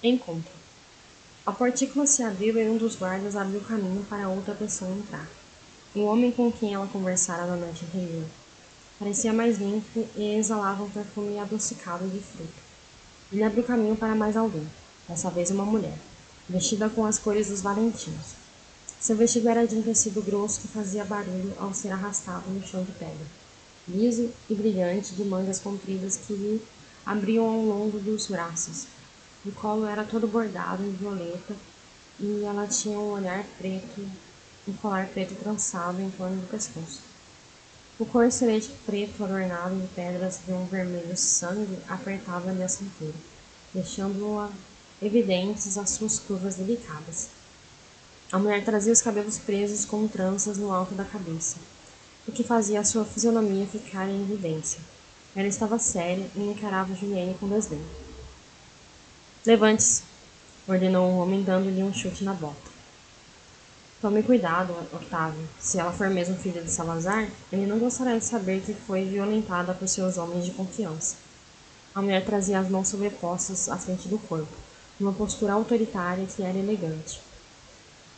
Encontro. A portícula se abriu e um dos guardas abriu caminho para outra pessoa entrar. O homem com quem ela conversara na noite anterior. Parecia mais limpo e exalava um perfume adocicado de fruta. Ele abriu caminho para mais alguém, dessa vez uma mulher, vestida com as cores dos valentinos. Seu vestido era de um tecido grosso que fazia barulho ao ser arrastado no chão de pedra, liso e brilhante, de mangas compridas que lhe abriam ao longo dos braços, o colo era todo bordado em violeta e ela tinha um olhar preto, um colar preto trançado em torno do pescoço. O corcelete preto adornado de pedras de um vermelho sangue apertava-lhe a cintura, deixando evidentes as suas curvas delicadas. A mulher trazia os cabelos presos com tranças no alto da cabeça, o que fazia a sua fisionomia ficar em evidência. Ela estava séria e encarava Juliane com desdém. Levante-se, ordenou o homem, dando-lhe um chute na bota. Tome cuidado, Octávio. Se ela for mesmo filha de Salazar, ele não gostará de saber que foi violentada por seus homens de confiança. A mulher trazia as mãos sobrepostas à frente do corpo, numa postura autoritária que era elegante.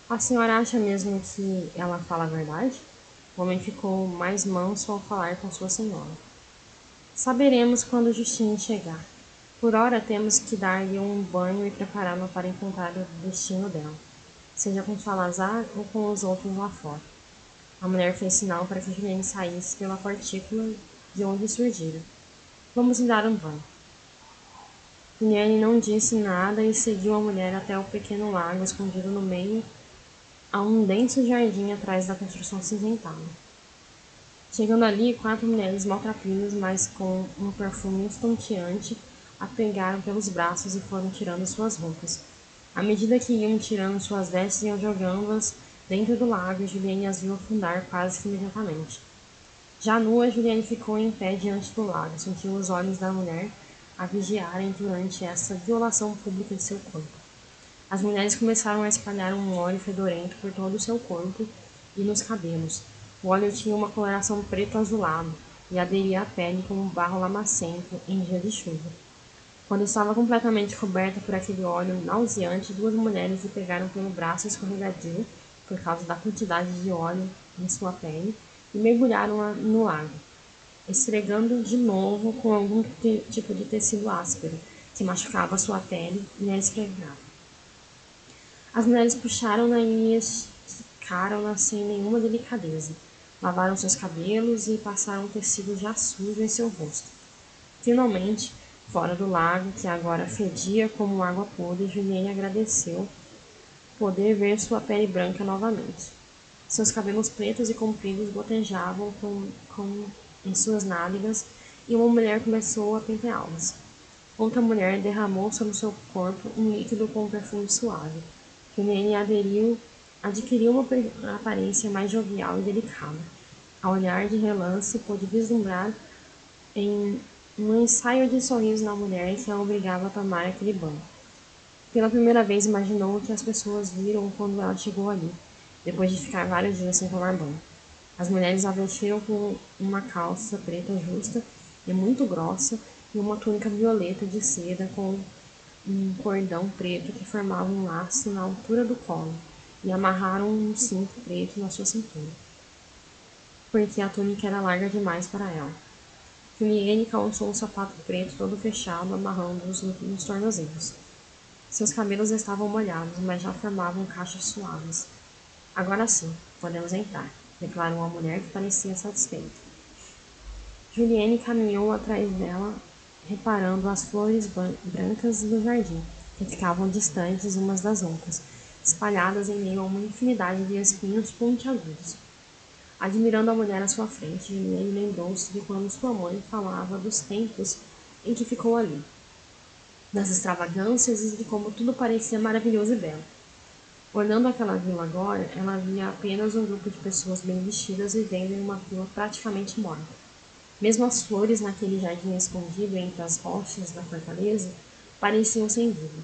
A senhora acha mesmo que ela fala a verdade? O homem ficou mais manso ao falar com sua senhora. Saberemos quando Justine chegar. Por ora temos que dar-lhe um banho e prepará-la para encontrar o destino dela, seja com Salazar ou com os outros lá fora. A mulher fez sinal para que Juliane saísse pela partícula de onde surgira. Vamos lhe dar um banho. Juliane não disse nada e seguiu a mulher até o pequeno lago escondido no meio a um denso jardim atrás da construção cinzentada. Chegando ali, quatro mulheres maltrapilhas, mas com um perfume estonteante, a pegaram pelos braços e foram tirando suas roupas. À medida que iam tirando suas vestes, iam jogando-as dentro do lago e Juliane as viu afundar quase que imediatamente. Já nua, Juliane ficou em pé diante do lago, sentiu os olhos da mulher a vigiarem durante essa violação pública de seu corpo. As mulheres começaram a espalhar um óleo fedorento por todo o seu corpo e nos cabelos. O óleo tinha uma coloração preto azulado e aderia à pele como barro lamacento em dia de chuva. Quando estava completamente coberta por aquele óleo nauseante, duas mulheres lhe pegaram pelo braço escorregadio, por causa da quantidade de óleo em sua pele, e mergulharam-a no lago, esfregando de novo com algum tipo de tecido áspero, que machucava sua pele e a esfregava. As mulheres puxaram-na e esticaram-na sem nenhuma delicadeza. Lavaram seus cabelos e passaram um tecido já sujo em seu rosto. Finalmente, Fora do lago, que agora fedia como água podre, Juliane agradeceu poder ver sua pele branca novamente. Seus cabelos pretos e compridos gotejavam com, com, em suas nádegas e uma mulher começou a penteá-los. Outra mulher derramou sobre seu corpo um líquido com um perfume suave. Juliane aderiu, adquiriu uma aparência mais jovial e delicada. Ao olhar de relance, pôde vislumbrar em um ensaio de sorriso na mulher que a obrigava a tomar aquele banho. Pela primeira vez imaginou o que as pessoas viram quando ela chegou ali, depois de ficar vários dias sem tomar banho. As mulheres a vestiram com uma calça preta justa e muito grossa e uma túnica violeta de seda com um cordão preto que formava um laço na altura do colo e amarraram um cinto preto na sua cintura, porque a túnica era larga demais para ela. Juliane calçou um sapato preto todo fechado, amarrando-os nos tornozelos. Seus cabelos estavam molhados, mas já formavam cachos suaves. Agora sim, podemos entrar, declarou a mulher que parecia satisfeita. Juliane caminhou atrás dela, reparando as flores brancas do jardim, que ficavam distantes umas das outras, espalhadas em meio a uma infinidade de espinhos pontiagudos. Admirando a mulher à sua frente, Juliane lembrou-se de quando sua mãe falava dos tempos em que ficou ali, das extravagâncias e de como tudo parecia maravilhoso e belo. Olhando aquela vila agora, ela via apenas um grupo de pessoas bem vestidas vivendo em uma vila praticamente morta. Mesmo as flores naquele jardim escondido entre as rochas da fortaleza pareciam sem vida.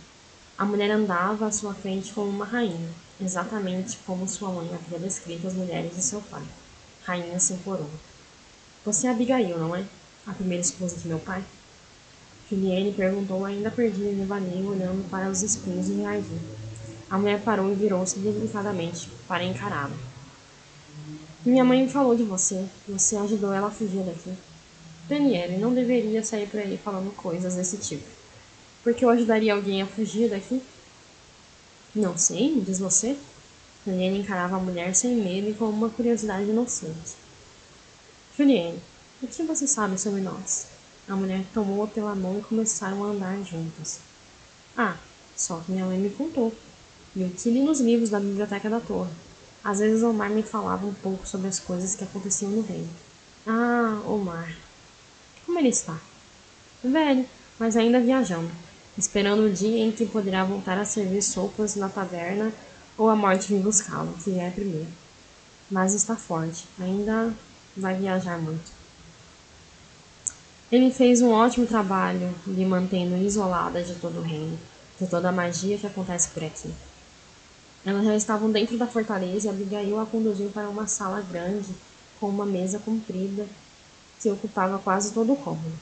A mulher andava à sua frente como uma rainha, exatamente como sua mãe havia descrito as mulheres de seu pai rainha sem coroa. Você é Abigail, não é? A primeira esposa de meu pai? Juliane perguntou, ainda perdida em devaneio, olhando para os espinhos em jardim. A mulher parou e virou-se delicadamente para encará-la. Minha mãe me falou de você. Você ajudou ela a fugir daqui. Daniele não deveria sair por aí falando coisas desse tipo. Porque eu ajudaria alguém a fugir daqui? Não sei, diz você. Juliane encarava a mulher sem medo e com uma curiosidade inocente. Juliane, o que você sabe sobre nós? A mulher tomou-a pela mão e começaram a andar juntas. Ah, só que minha mãe me contou. E o que li nos livros da biblioteca da torre. Às vezes Omar me falava um pouco sobre as coisas que aconteciam no reino. Ah, Omar. Como ele está? Velho, mas ainda viajando, esperando o dia em que poderá voltar a servir sopas na taverna ou a morte vir buscá-lo, que é primeiro. Mas está forte, ainda vai viajar muito. Ele fez um ótimo trabalho lhe mantendo isolada de todo o reino, de toda a magia que acontece por aqui. Elas já estavam dentro da fortaleza e Abigail a conduziu para uma sala grande com uma mesa comprida que ocupava quase todo o cômodo.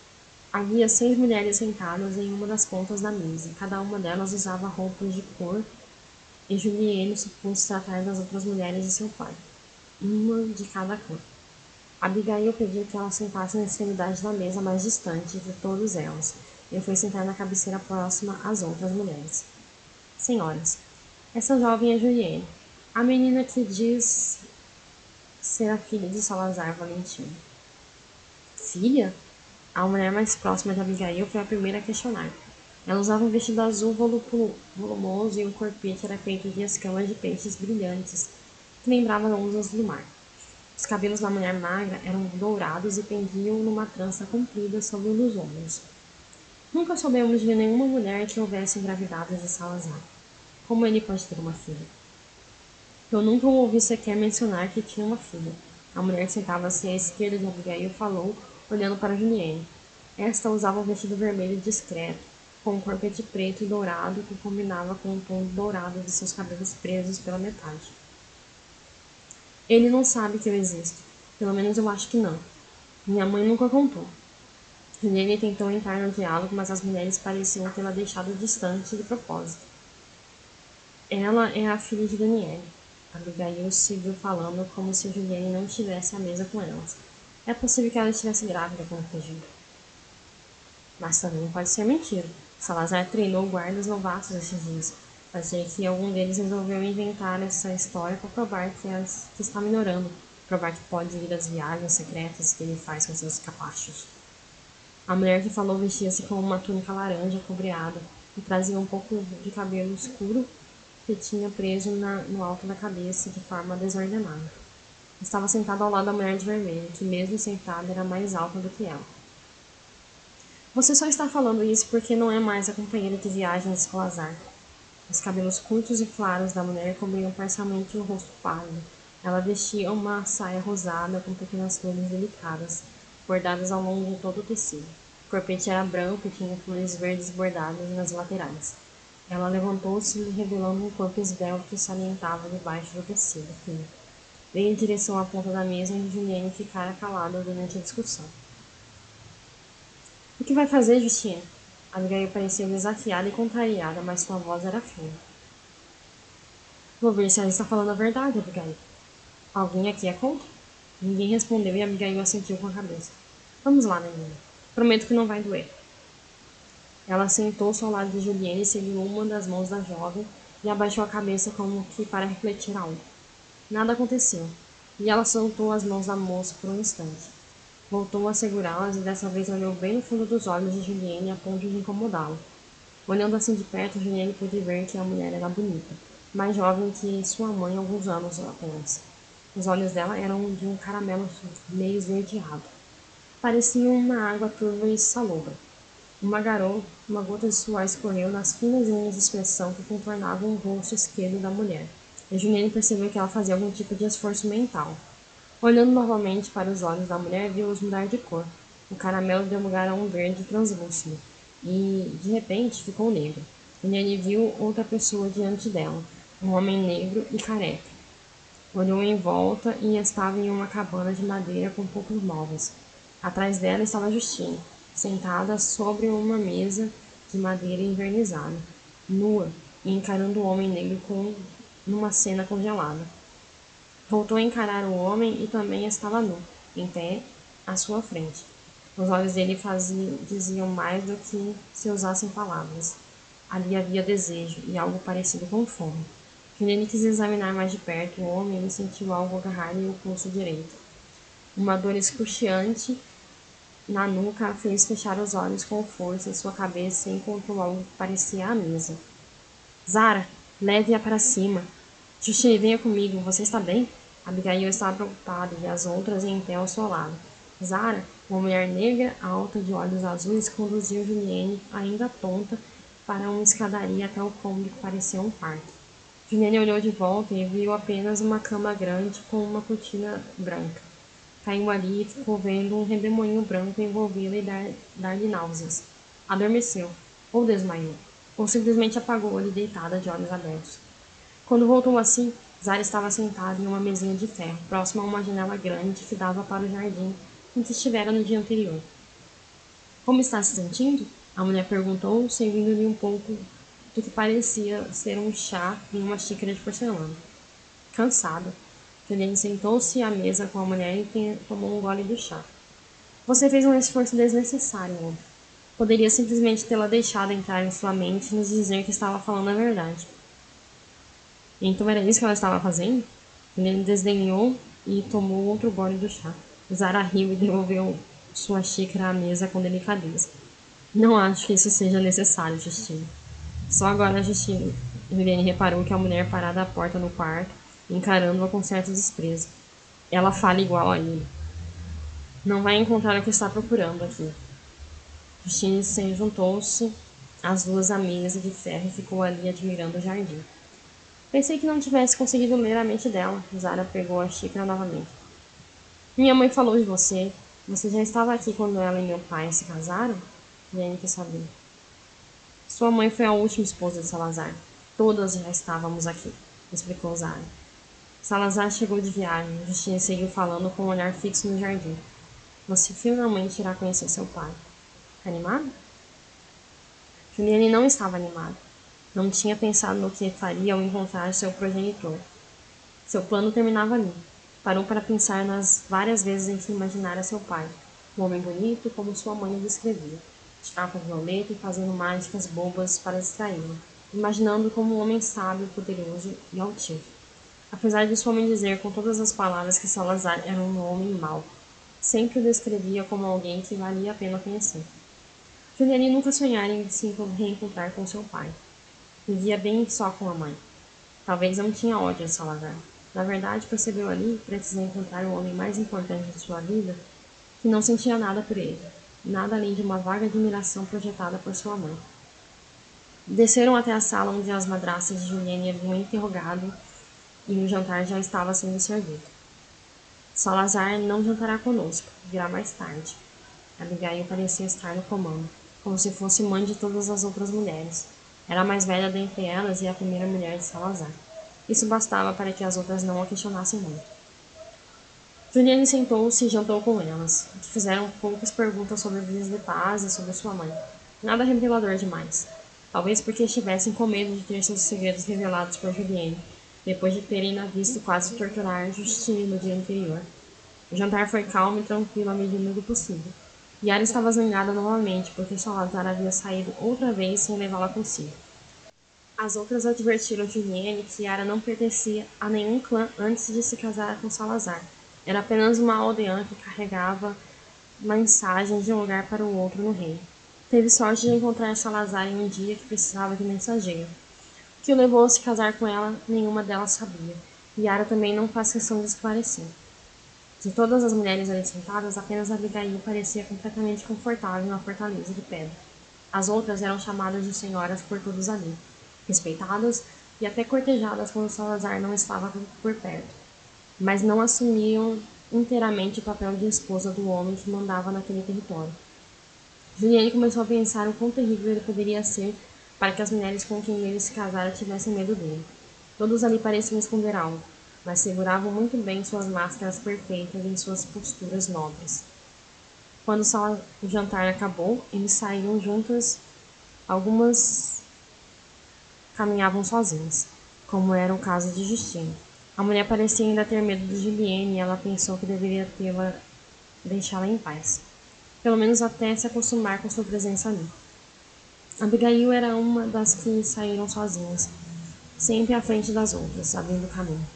Havia seis mulheres sentadas em uma das pontas da mesa. Cada uma delas usava roupas de cor e Julienne supôs tratar das outras mulheres de seu pai, uma de cada cor. Abigail pediu que ela sentasse na extremidade da mesa mais distante de todas elas e foi sentar na cabeceira próxima às outras mulheres. Senhoras, essa jovem é Julienne, a menina que diz ser a filha de Salazar Valentino. Filha? A mulher mais próxima de Abigail foi a primeira a questionar. Ela usava um vestido azul volumoso e um corpete era feito de escamas de peixes brilhantes que lembravam ondas do mar. Os cabelos da mulher magra eram dourados e pendiam numa trança comprida sobre um dos ombros. Nunca soubemos de nenhuma mulher que houvesse engravidado de Salazar. Como ele pode ter uma filha? Eu nunca ouvi sequer mencionar que tinha uma filha. A mulher sentava-se à esquerda de Abigail falou, olhando para Julienne. Esta usava um vestido vermelho discreto, com um corpete preto e dourado que combinava com o tom dourado de seus cabelos presos pela metade. Ele não sabe que eu existo. Pelo menos eu acho que não. Minha mãe nunca contou. Juliane tentou entrar no diálogo, mas as mulheres pareciam tê-la deixado distante de propósito. Ela é a filha de Daniele. Abigail seguiu falando como se Juliane não estivesse à mesa com elas. É possível que ela estivesse grávida quando fugiu. Mas também pode ser mentira. Salazar treinou guardas novatos esses dias. Ser que algum deles resolveu inventar essa história para provar que, as, que está melhorando, provar que pode ir às viagens secretas que ele faz com seus capachos. A mulher que falou vestia-se com uma túnica laranja cobreada e trazia um pouco de cabelo escuro que tinha preso na, no alto da cabeça de forma desordenada. Estava sentada ao lado da mulher de vermelho, que mesmo sentada era mais alta do que ela. Você só está falando isso porque não é mais a companheira de viagem de Salazar. Os cabelos curtos e claros da mulher cobriam parcialmente o rosto pálido. Ela vestia uma saia rosada com pequenas flores delicadas, bordadas ao longo de todo o tecido. O corpete era branco e tinha flores verdes bordadas nas laterais. Ela levantou-se, revelando um corpo esbelto que salientava debaixo do tecido fino. Veio em direção à ponta da mesa onde Juliane ficara calada durante a discussão. O que vai fazer, Justina? Abigail parecia desafiada e contrariada, mas sua voz era fina. Vou ver se ela está falando a verdade, Abigail. Alguém aqui é contra? Ninguém respondeu e Abigail assentiu com a cabeça. Vamos lá, menina. Prometo que não vai doer. Ela sentou-se ao lado de Juliane e seguiu uma das mãos da jovem e abaixou a cabeça como que para refletir algo. Nada aconteceu, e ela soltou as mãos da moça por um instante. Voltou a segurá-las e dessa vez olhou bem no fundo dos olhos de Juliane a ponto de incomodá-lo. Olhando assim de perto, Juliane pôde ver que a mulher era bonita, mais jovem que sua mãe alguns anos apenas. Os olhos dela eram de um caramelo meio esverdeado. Pareciam uma água turva e salobra. Uma garota, uma gota de suor escorreu nas finas linhas de expressão que contornavam o rosto esquerdo da mulher. E Juliane percebeu que ela fazia algum tipo de esforço mental. Olhando novamente para os olhos da mulher, viu-os mudar de cor. O caramelo deu lugar a um verde translúcido, e, de repente, ficou negro. Eliane viu outra pessoa diante dela, um homem negro e careca. Olhou em volta e estava em uma cabana de madeira com poucos móveis. Atrás dela estava Justina. sentada sobre uma mesa de madeira envernizada, nua e encarando o homem negro com numa cena congelada. Voltou a encarar o homem e também estava nu, em pé, à sua frente. Os olhos dele faziam, diziam mais do que se usassem palavras. Ali havia desejo e algo parecido com fome. Quando ele quis examinar mais de perto o homem, ele sentiu algo agarrar-lhe o pulso direito. Uma dor excruciante na nuca fez fechar os olhos com força e sua cabeça encontrou algo que parecia a mesa. Zara, leve-a para cima. Justine, venha comigo. Você está bem? Abigail estava preocupada e as outras em pé ao seu lado. Zara, uma mulher negra, alta, de olhos azuis, conduziu Juliane, ainda tonta, para uma escadaria até o cômodo que parecia um quarto. Juliane olhou de volta e viu apenas uma cama grande com uma cortina branca. Caiu ali e ficou vendo um redemoinho branco envolvê-la e dar-lhe dar náuseas. Adormeceu, ou desmaiou, ou simplesmente apagou ali deitada de olhos abertos. Quando voltou assim, Zara estava sentada em uma mesinha de ferro, próxima a uma janela grande que dava para o jardim em que estivera no dia anterior. Como está se sentindo? A mulher perguntou, servindo-lhe um pouco do que parecia ser um chá em uma xícara de porcelana. Cansada, Juliane sentou-se à mesa com a mulher e tomou um gole do chá. Você fez um esforço desnecessário, homem. Poderia simplesmente tê-la deixado entrar em sua mente e nos dizer que estava falando a verdade. Então era isso que ela estava fazendo? Juliane desdenhou e tomou outro gole do chá. Zara riu e devolveu sua xícara à mesa com delicadeza. Não acho que isso seja necessário, Justine. Só agora Justine, Juliane reparou que a mulher parada à porta no quarto, encarando-a com certo desprezo. Ela fala igual a ele. Não vai encontrar o que está procurando aqui. Justine se juntou-se às duas à mesa de ferro e ficou ali admirando o jardim. Pensei que não tivesse conseguido ler a mente dela. Zara pegou a xícara novamente. Minha mãe falou de você. Você já estava aqui quando ela e meu pai se casaram? Jane quer saber. Sua mãe foi a última esposa de Salazar. Todas já estávamos aqui, explicou Zara. Salazar chegou de viagem. Justina seguiu falando com um olhar fixo no jardim. Você finalmente irá conhecer seu pai. Animado? Juliane não estava animada. Não tinha pensado no que faria ao encontrar seu progenitor. Seu plano terminava ali. Parou para pensar nas várias vezes em que imaginara seu pai, um homem bonito como sua mãe o descrevia de capa violeta e fazendo mágicas bobas para distraí-lo, imaginando como um homem sábio, poderoso e altivo. Apesar de sua mãe dizer com todas as palavras que Salazar era um homem mau, sempre o descrevia como alguém que valia a pena conhecer. Juliane nunca sonhara em se reencontrar com seu pai. Vivia bem só com a mãe. Talvez não tinha ódio a Salazar. Na verdade, percebeu ali que precisava encontrar o homem mais importante de sua vida, que não sentia nada por ele nada além de uma vaga admiração projetada por sua mãe. Desceram até a sala onde as madraças de Juliane haviam interrogado e o jantar já estava sendo servido. Salazar não jantará conosco, virá mais tarde. Abigail parecia estar no comando, como se fosse mãe de todas as outras mulheres. Era a mais velha dentre elas e a primeira mulher de Salazar. Isso bastava para que as outras não a questionassem muito. Juliane sentou-se e jantou com elas, que fizeram poucas perguntas sobre vidas de paz e sobre sua mãe. Nada revelador demais. Talvez porque estivessem com medo de ter seus segredos revelados por Juliane, depois de terem na visto quase torturar Justine no dia anterior. O jantar foi calmo e tranquilo à medida do possível. Yara estava zangada novamente, porque Salazar havia saído outra vez sem levá-la consigo. As outras advertiram Juliane que Yara não pertencia a nenhum clã antes de se casar com Salazar era apenas uma aldeã que carregava mensagens de um lugar para o outro no reino. Teve sorte de encontrar Salazar em um dia que precisava de mensageiro. O que o levou a se casar com ela, nenhuma delas sabia. Yara também não faz questão de esclarecer. De todas as mulheres ali sentadas, apenas Abigail parecia completamente confortável na fortaleza de pedra. As outras eram chamadas de senhoras por todos ali, respeitadas e até cortejadas quando Salazar não estava por perto mas não assumiam inteiramente o papel de esposa do homem que mandava naquele território. Juliane começou a pensar o quão terrível ele poderia ser para que as mulheres com quem ele se casara tivessem medo dele. Todos ali pareciam esconder algo, mas seguravam muito bem suas máscaras perfeitas em suas posturas nobres. Quando o jantar acabou, eles saíram juntas. Algumas caminhavam sozinhas, como era o caso de Justine. A mulher parecia ainda ter medo de Julienne e ela pensou que deveria tê-la deixá-la em paz, pelo menos até se acostumar com sua presença ali. Abigail era uma das que saíram sozinhas, sempre à frente das outras, abrindo caminho.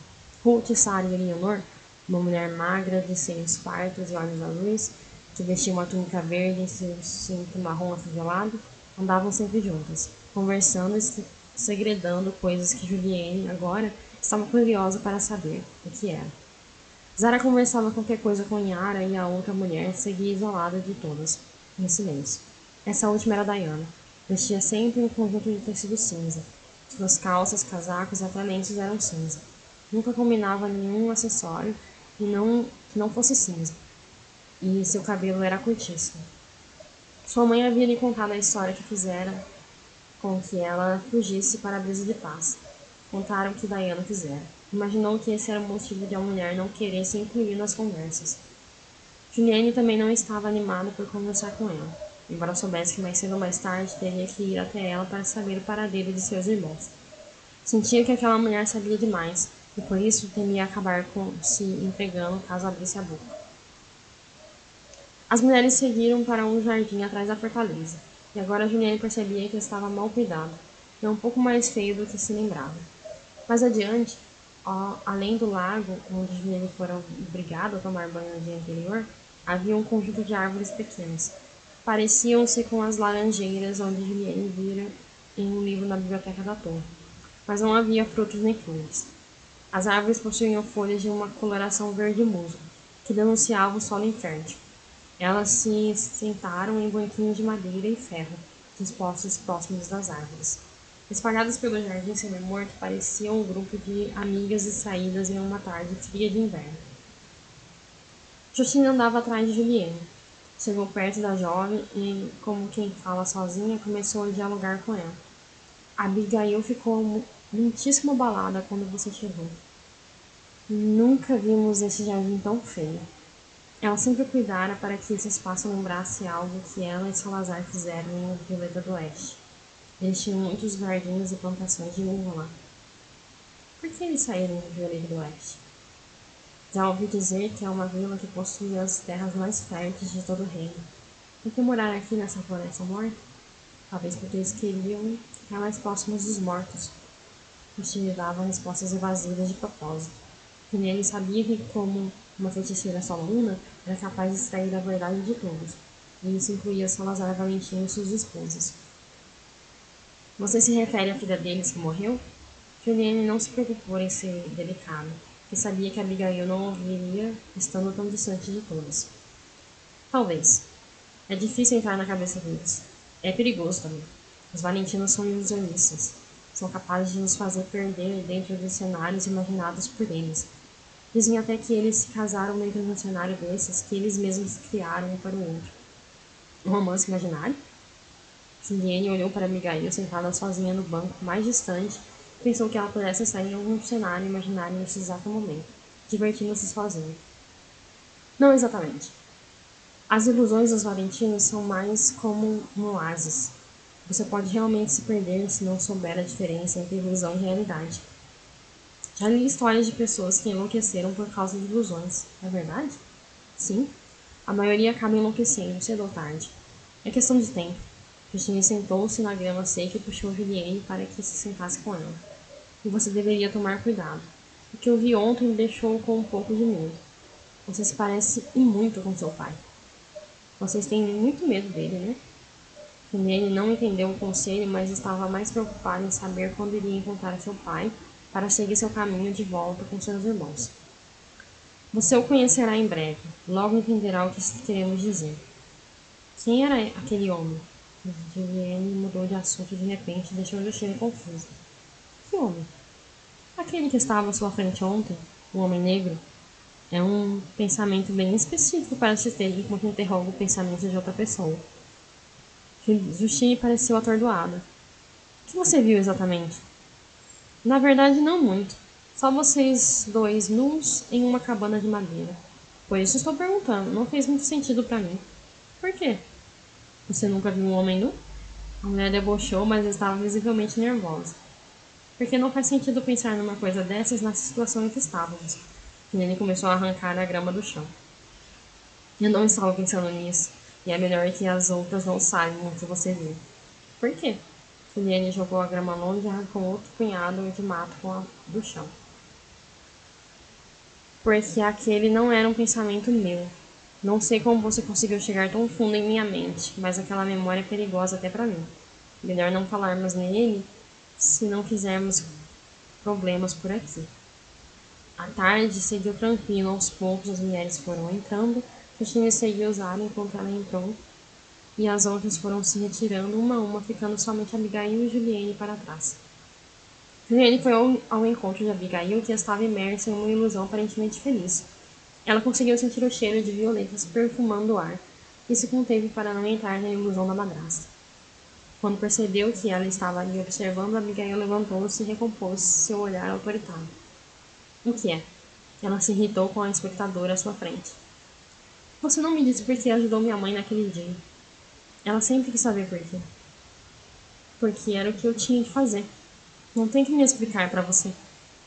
Ruth, Sarah e Eleanor, uma mulher magra, de seios fartos e olhos azuis, que vestia uma túnica verde e seu cinto marrom afivelado, andavam sempre juntas, conversando e segredando coisas que Julienne, agora, estava curiosa para saber o que era. Zara conversava qualquer coisa com Yara e a outra mulher seguia isolada de todas, em silêncio. Essa última era Diana. Vestia sempre um conjunto de tecido cinza. Suas calças, casacos e até lenços eram cinza. Nunca combinava nenhum acessório e não, que não fosse cinza. E seu cabelo era curtíssimo. Sua mãe havia lhe contado a história que fizera com que ela fugisse para a brisa de paz. Contaram que Diana fizera. Imaginou que esse era o motivo de a mulher não querer se incluir nas conversas. Juliane também não estava animada por conversar com ela embora soubesse que mais cedo ou mais tarde teria que ir até ela para saber o paradeiro de seus irmãos. Sentia que aquela mulher sabia demais, e por isso temia acabar com se entregando caso abrisse a boca. As mulheres seguiram para um jardim atrás da fortaleza, e agora Juliane percebia que estava mal cuidado, e um pouco mais feio do que se lembrava. Mais adiante, além do lago onde Juliane fora obrigada a tomar banho no dia anterior, havia um conjunto de árvores pequenas, pareciam-se com as laranjeiras onde Juliane vira em um livro na biblioteca da torre, mas não havia frutos nem flores. As árvores possuíam folhas de uma coloração verde musgo, que denunciava o solo infértil. Elas se sentaram em banquinhos de madeira e ferro, dispostos próximos das árvores. Espalhadas pelo jardim semi-morto, pareciam um grupo de amigas distraídas em uma tarde fria de inverno. Justina andava atrás de Juliane, Chegou perto da jovem e, como quem fala sozinha, começou a dialogar com ela. Abigail ficou muitíssimo abalada quando você chegou. Nunca vimos esse jardim tão feio. Ela sempre cuidara para que esse espaço lembrasse algo que ela e Salazar fizeram em Violeta do Oeste. Eles muitos jardins e plantações de uva lá. Por que eles saíram de Violeta do Oeste? Já ouvi dizer que é uma vila que possui as terras mais férteis de todo o reino. Por que morar aqui nessa floresta morta? Talvez porque eles queriam ficar mais próximos dos mortos. Utilizavam respostas evasivas de propósito. ele sabia que, como uma feiticeira soluna, era capaz de extrair a verdade de todos. E isso incluía Salazar Valentim e suas esposas. Você se refere à filha deles que morreu? Juliane não se preocupou em ser delicado que sabia que Abigail não ouviria, estando tão distante de todas. Talvez. É difícil entrar na cabeça deles. É perigoso também. Os valentinos são ilusionistas. São capazes de nos fazer perder dentro dos cenários imaginados por eles. Dizem até que eles se casaram dentro de um cenário desses que eles mesmos criaram um para o outro. Um romance imaginário? Juliane olhou para Abigail sentada sozinha no banco mais distante pensou que ela pudesse estar em algum cenário imaginário nesse exato momento, divertindo-se sozinha. Não exatamente. As ilusões dos valentinos são mais como um oásis. Você pode realmente se perder se não souber a diferença entre ilusão e realidade. Já li histórias de pessoas que enlouqueceram por causa de ilusões, é verdade? Sim, a maioria acaba enlouquecendo cedo ou tarde. É questão de tempo. Justine sentou-se na grama seca e puxou Juliane para que se sentasse com ela. E você deveria tomar cuidado. O que eu vi ontem me deixou com um pouco de medo. Você se parece e muito com seu pai. Vocês têm muito medo dele, né? Juliane não entendeu o conselho, mas estava mais preocupada em saber quando iria encontrar seu pai para seguir seu caminho de volta com seus irmãos. Você o conhecerá em breve, logo entenderá o que queremos dizer. Quem era aquele homem? Juliane mudou de assunto de repente e deixou Justine confusa. Que homem? Aquele que estava à sua frente ontem, o homem negro? É um pensamento bem específico para se ter enquanto interroga o pensamento de outra pessoa. Justine pareceu atordoada. O que você viu exatamente? Na verdade, não muito. Só vocês dois nus em uma cabana de madeira. Por isso estou perguntando, não fez muito sentido para mim. Por quê? Você nunca viu um homem nu? A mulher debochou, mas estava visivelmente nervosa. Porque não faz sentido pensar numa coisa dessas na situação em que estávamos. Ele começou a arrancar a grama do chão. Eu não estava pensando nisso, e é melhor que as outras não saibam o que você viu. Por quê? Juliane jogou a grama longe e arrancou outro punhado de mato com a, do chão. Porque aquele não era um pensamento meu. Não sei como você conseguiu chegar tão fundo em minha mente, mas aquela memória é perigosa até para mim. Melhor não falarmos nele se não quisermos problemas por aqui. A tarde seguiu tranquilo, aos poucos as mulheres foram entrando, Cristina seguiu usar enquanto ela entrou, e as outras foram se retirando uma a uma, ficando somente Abigail e Juliane para trás. Juliane foi ao, ao encontro de Abigail, que estava imersa em uma ilusão aparentemente feliz. Ela conseguiu sentir o cheiro de violetas perfumando o ar, e se conteve para não entrar na ilusão da madrasta. Quando percebeu que ela estava ali observando, Abigail levantou-se e recompôs seu olhar autoritário. O que é? Ela se irritou com a espectadora à sua frente. Você não me disse por que ajudou minha mãe naquele dia. Ela sempre quis saber por quê. Porque era o que eu tinha que fazer. Não tem que me explicar para você.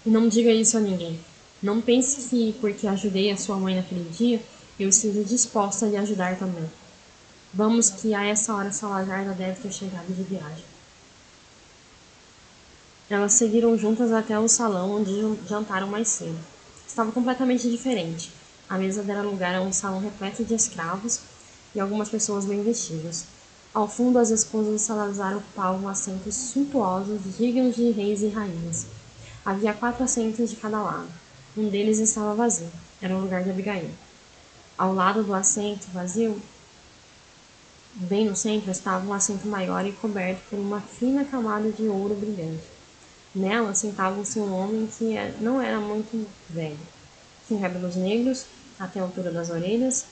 E não diga isso a ninguém. Não pense que porque ajudei a sua mãe naquele dia, eu esteja disposta a lhe ajudar também. Vamos que a essa hora Salazar deve ter chegado de viagem. Elas seguiram juntas até o salão onde jantaram mais cedo. Estava completamente diferente. A mesa dera lugar a um salão repleto de escravos e algumas pessoas bem vestidas. Ao fundo, as esposas de Salazar ocupavam assentos suntuosos, dignos de reis e rainhas. Havia quatro assentos de cada lado. Um deles estava vazio. Era o lugar de Abigail. Ao lado do assento vazio, Bem no centro estava um assento maior e coberto por uma fina camada de ouro brilhante. Nela sentava-se um homem que é, não era muito velho. Tinha cabelos negros até a altura das orelhas,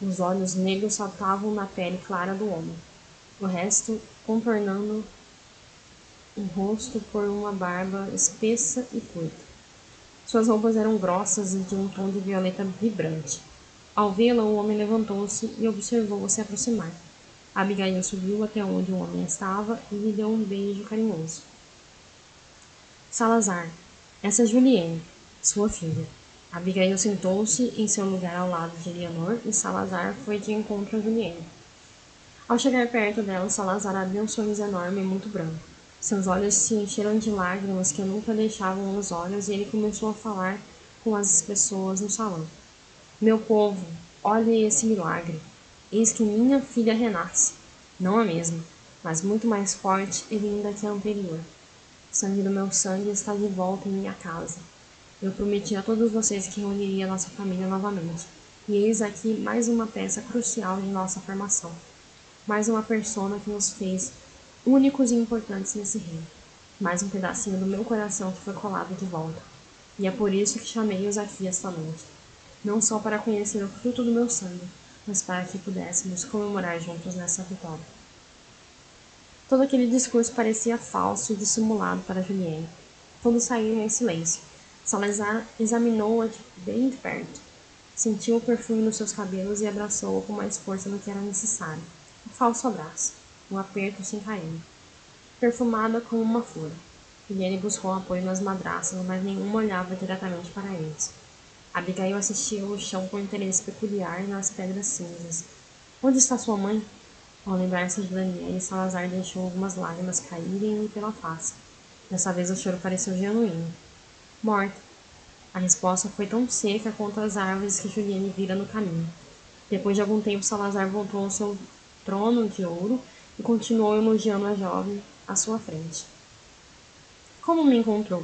os olhos negros saltavam na pele clara do homem, o resto contornando o rosto por uma barba espessa e curta. Suas roupas eram grossas e de um tom de violeta vibrante. Ao vê-la, o homem levantou-se e observou-a se aproximar. Abigail subiu até onde o homem estava e lhe deu um beijo carinhoso. Salazar, essa é Juliane, sua filha. Abigail sentou-se em seu lugar ao lado de Eleanor e Salazar foi de encontro a Juliane. Ao chegar perto dela, Salazar abriu um sorriso enorme e muito branco. Seus olhos se encheram de lágrimas que nunca deixavam os olhos e ele começou a falar com as pessoas no salão. Meu povo, olhe esse milagre. Eis que minha filha renasce, não a mesma, mas muito mais forte e linda que a anterior. O sangue do meu sangue está de volta em minha casa. Eu prometi a todos vocês que reuniria nossa família novamente. E eis aqui mais uma peça crucial de nossa formação. Mais uma persona que nos fez únicos e importantes nesse reino. Mais um pedacinho do meu coração que foi colado de volta. E é por isso que chamei-os aqui esta noite. Não só para conhecer o fruto do meu sangue, mas para que pudéssemos comemorar juntos nessa vitória. Todo aquele discurso parecia falso e dissimulado para Juliane. Todos saíram em silêncio. Salazar examinou-a bem de perto. Sentiu o perfume nos seus cabelos e abraçou-a com mais força do que era necessário. Um falso abraço, um aperto sem carinho. Perfumada como uma flor. Juliane buscou apoio nas madraças, mas nenhuma olhava diretamente para eles. Abigail assistia o chão com interesse peculiar nas pedras cinzas. Onde está sua mãe? Ao lembrar-se de Daniel, Salazar deixou algumas lágrimas caírem-lhe pela face. Dessa vez o choro pareceu genuíno. Morta. A resposta foi tão seca quanto as árvores que Juliane vira no caminho. Depois de algum tempo, Salazar voltou ao seu trono de ouro e continuou elogiando a jovem à sua frente. Como me encontrou?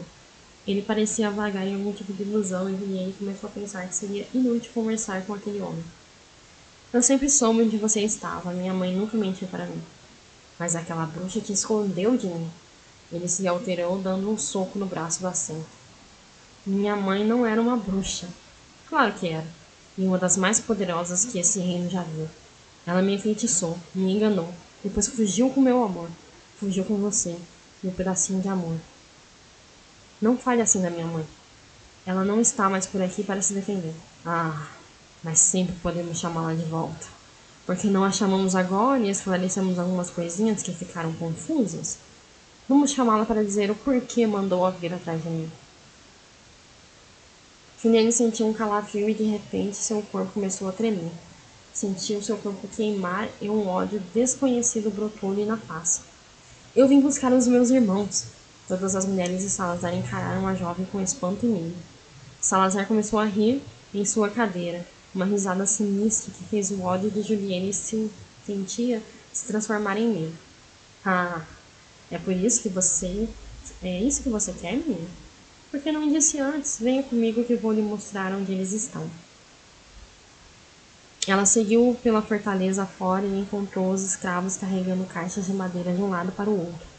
Ele parecia vagar em algum tipo de ilusão e Juliane começou a pensar que seria inútil conversar com aquele homem. Eu sempre soube onde você estava, minha mãe nunca mentiu para mim. Mas aquela bruxa te escondeu de mim. Ele se alterou, dando um soco no braço do assento. Minha mãe não era uma bruxa. Claro que era. E uma das mais poderosas que esse reino já viu. Ela me enfeitiçou, me enganou, depois fugiu com meu amor. Fugiu com você, meu pedacinho de amor. Não fale assim da minha mãe. Ela não está mais por aqui para se defender. Ah, mas sempre podemos chamá-la de volta. Porque não a chamamos agora e esclarecemos algumas coisinhas que ficaram confusas? Vamos chamá-la para dizer o porquê mandou-a vir atrás de mim. Juliane sentiu um calafrio e de repente seu corpo começou a tremer. Sentiu seu corpo queimar e um ódio desconhecido brotou-lhe na face. Eu vim buscar os meus irmãos. Todas as mulheres de Salazar encararam a jovem com espanto e medo. Salazar começou a rir em sua cadeira, uma risada sinistra que fez o ódio de Juliane se sentia se transformar em medo. Ah, é por isso que você. É isso que você quer, menina? Por que não disse antes? Venha comigo que vou lhe mostrar onde eles estão. Ela seguiu pela fortaleza fora e encontrou os escravos carregando caixas de madeira de um lado para o outro.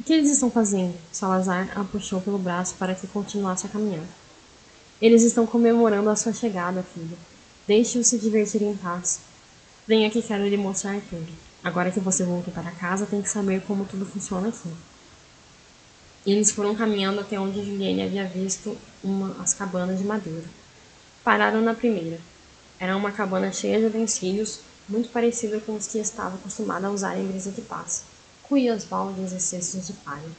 O que eles estão fazendo? Salazar a puxou pelo braço para que continuasse a caminhar. Eles estão comemorando a sua chegada, filha. Deixe-os se divertir em paz. Venha que quero lhe mostrar tudo. Agora que você voltou para casa, tem que saber como tudo funciona aqui. Eles foram caminhando até onde Juliane havia visto uma, as cabanas de madeira. Pararam na primeira. Era uma cabana cheia de utensílios, muito parecida com os que estava acostumada a usar em brisa de paz. Cuias, baldes e cestos de palha.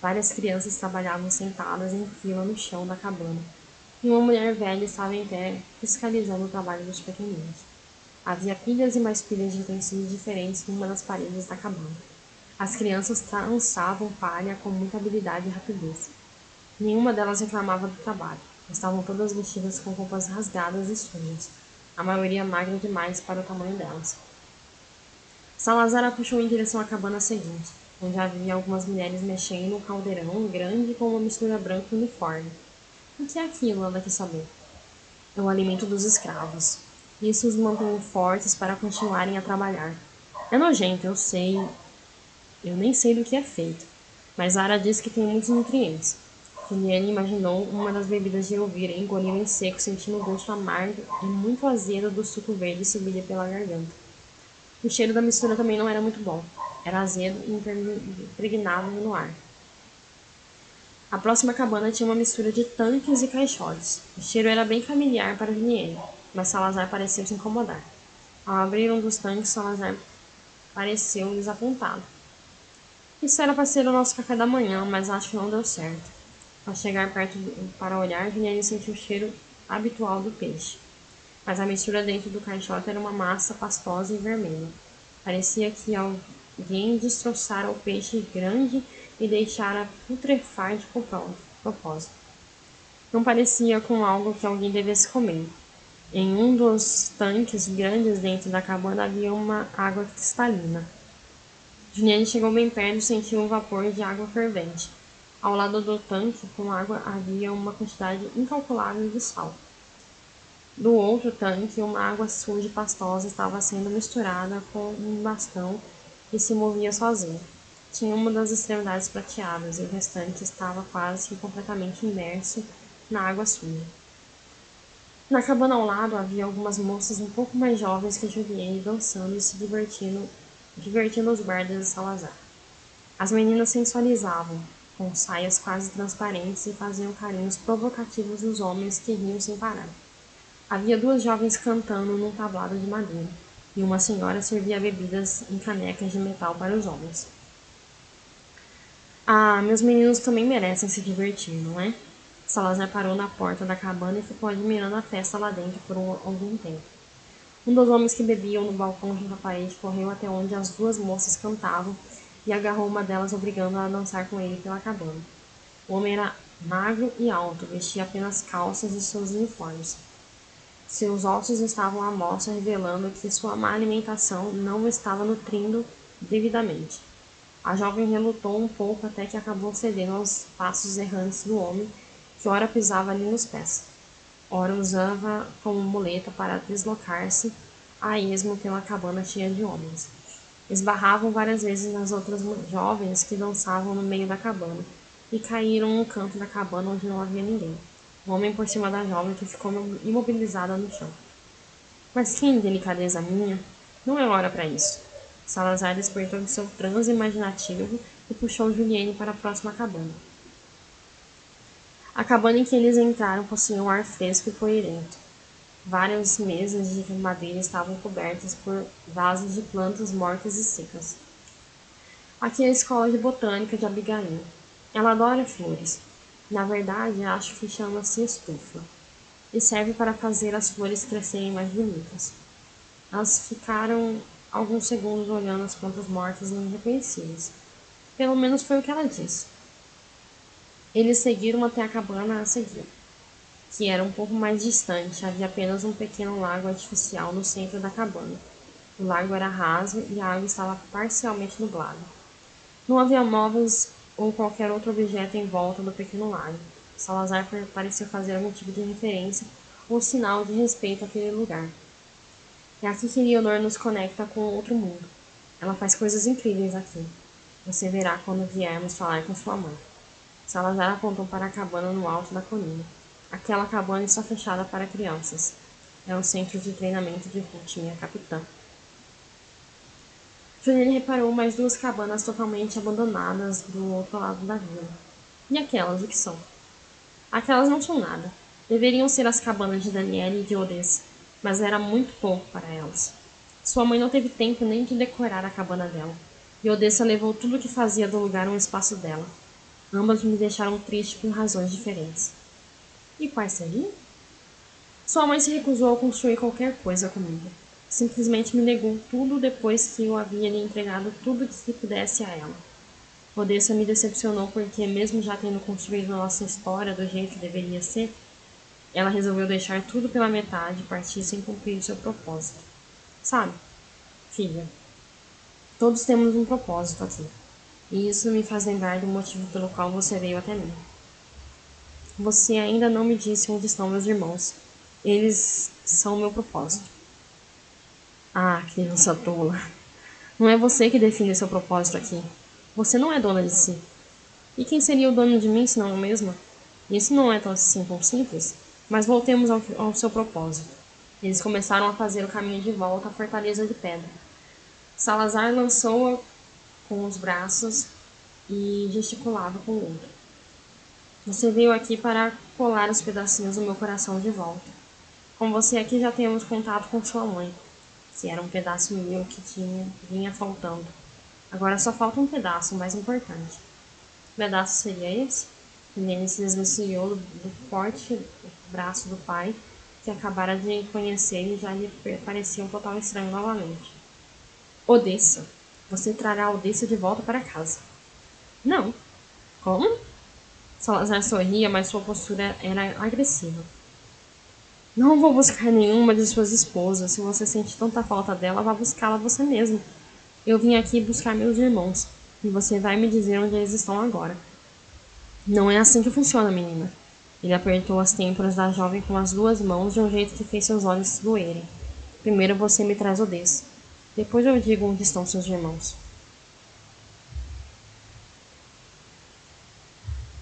Várias crianças trabalhavam sentadas em fila no chão da cabana, e uma mulher velha estava em pé, fiscalizando o trabalho dos pequeninos. Havia pilhas e mais pilhas de utensílios diferentes numa das paredes da cabana. As crianças trançavam palha com muita habilidade e rapidez. Nenhuma delas reclamava do trabalho. Estavam todas vestidas com roupas rasgadas e sujas, a maioria magra demais para o tamanho delas. Salazar a puxou em direção à cabana seguinte, onde havia algumas mulheres mexendo um caldeirão grande com uma mistura branca uniforme. O que é aquilo? Ela quis saber. É o alimento dos escravos. Isso os mantém fortes para continuarem a trabalhar. É nojento, eu sei. Eu nem sei do que é feito. Mas Ara diz que tem muitos nutrientes. Juliane imaginou uma das bebidas de e engoliu em seco, sentindo o gosto amargo e muito azedo do suco verde subir pela garganta. O cheiro da mistura também não era muito bom. Era azedo e impregnado no ar. A próxima cabana tinha uma mistura de tanques e caixotes. O cheiro era bem familiar para Juliane, mas Salazar pareceu se incomodar. Ao abrir um dos tanques, Salazar pareceu desapontado. Isso era para ser o nosso café da manhã, mas acho que não deu certo. Ao chegar perto para olhar, Vinelli sentiu o cheiro habitual do peixe. Mas a mistura dentro do caixote era uma massa pastosa e vermelha. Parecia que alguém destroçara o peixe grande e deixara putrefar de propósito. Não parecia com algo que alguém devesse comer. Em um dos tanques grandes dentro da cabana havia uma água cristalina. Juliane chegou bem perto e sentiu um vapor de água fervente. Ao lado do tanque com água havia uma quantidade incalculável de sal. Do outro tanque, uma água suja e pastosa estava sendo misturada com um bastão que se movia sozinho. Tinha uma das extremidades prateadas e o restante estava quase que completamente imerso na água suja. Na cabana ao lado havia algumas moças um pouco mais jovens que Juliane dançando e se divertindo, divertindo os guardas de Salazar. As meninas sensualizavam, com saias quase transparentes e faziam carinhos provocativos nos homens que riam sem parar. Havia duas jovens cantando num tablado de madeira, e uma senhora servia bebidas em canecas de metal para os homens. Ah, meus meninos também merecem se divertir, não é? Salazar parou na porta da cabana e ficou admirando a festa lá dentro por um, algum tempo. Um dos homens que bebiam no balcão junto à parede correu até onde as duas moças cantavam e agarrou uma delas, obrigando-a a dançar com ele pela cabana. O homem era magro e alto, vestia apenas calças e seus uniformes. Seus ossos estavam à mostra, revelando que sua má alimentação não estava nutrindo devidamente. A jovem relutou um pouco até que acabou cedendo aos passos errantes do homem, que ora pisava lhe nos pés, ora usava como muleta para deslocar-se a esmo pela cabana cheia de homens. Esbarravam várias vezes nas outras jovens que dançavam no meio da cabana e caíram no canto da cabana onde não havia ninguém. O homem por cima da jovem que ficou imobilizada no chão. Mas que indelicadeza minha! Não é hora para isso. Salazar despertou de seu transe imaginativo e puxou Juliane para a próxima cabana. A cabana em que eles entraram possuía um ar fresco e coerente. Várias mesas de madeira estavam cobertas por vasos de plantas mortas e secas. Aqui é a escola de botânica de Abigail. Ela adora flores. Na verdade, acho que chama-se estufa. E serve para fazer as flores crescerem mais bonitas. Elas ficaram alguns segundos olhando as plantas mortas e irreconhecíveis. Pelo menos foi o que ela disse. Eles seguiram até a cabana a seguir, que era um pouco mais distante. Havia apenas um pequeno lago artificial no centro da cabana. O lago era raso e a água estava parcialmente nublada. Não havia móveis ou qualquer outro objeto em volta do pequeno lago. Salazar parecia fazer algum tipo de referência ou sinal de respeito àquele lugar. É aqui que Leonor nos conecta com outro mundo. Ela faz coisas incríveis aqui. Você verá quando viermos falar com sua mãe. Salazar apontou para a cabana no alto da colina. Aquela cabana está fechada para crianças. É o centro de treinamento de Ruth, minha capitã. Juliane reparou mais duas cabanas totalmente abandonadas do outro lado da vila. E aquelas, o que são? Aquelas não são nada. Deveriam ser as cabanas de Daniele e de Odessa, mas era muito pouco para elas. Sua mãe não teve tempo nem de decorar a cabana dela, e Odessa levou tudo o que fazia do lugar um espaço dela. Ambas me deixaram triste por razões diferentes. E quais seriam? Sua mãe se recusou a construir qualquer coisa comigo. Simplesmente me negou tudo depois que eu havia lhe entregado tudo que pudesse a ela. Odessa me decepcionou porque, mesmo já tendo construído nossa história do jeito que deveria ser, ela resolveu deixar tudo pela metade e partir sem cumprir seu propósito. Sabe, filha, todos temos um propósito aqui. E isso me faz lembrar do motivo pelo qual você veio até mim. Você ainda não me disse onde estão meus irmãos. Eles são o meu propósito. Ah, criança tola. Não é você que define seu propósito aqui. Você não é dona de si. E quem seria o dono de mim se não eu mesma? Isso não é tão assim tão simples. Mas voltemos ao, ao seu propósito. Eles começaram a fazer o caminho de volta à fortaleza de pedra. Salazar lançou-a com os braços e gesticulava com o outro. Você veio aqui para colar os pedacinhos do meu coração de volta. Com você aqui já temos contato com sua mãe, se era um pedaço meu que tinha, vinha faltando. Agora só falta um pedaço mais importante. Que pedaço seria esse? Nele se desvencilhou do forte braço do pai, que acabara de conhecer e já lhe parecia um total estranho novamente. Odessa. Você trará Odessa de volta para casa. Não. Como? Salazar sorria, mas sua postura era agressiva. Não vou buscar nenhuma de suas esposas. Se você sente tanta falta dela, vá buscá-la você mesmo. Eu vim aqui buscar meus irmãos, e você vai me dizer onde eles estão agora. Não é assim que funciona, menina. Ele apertou as têmporas da jovem com as duas mãos de um jeito que fez seus olhos doerem. Primeiro você me traz Odessa. Depois eu digo onde estão seus irmãos.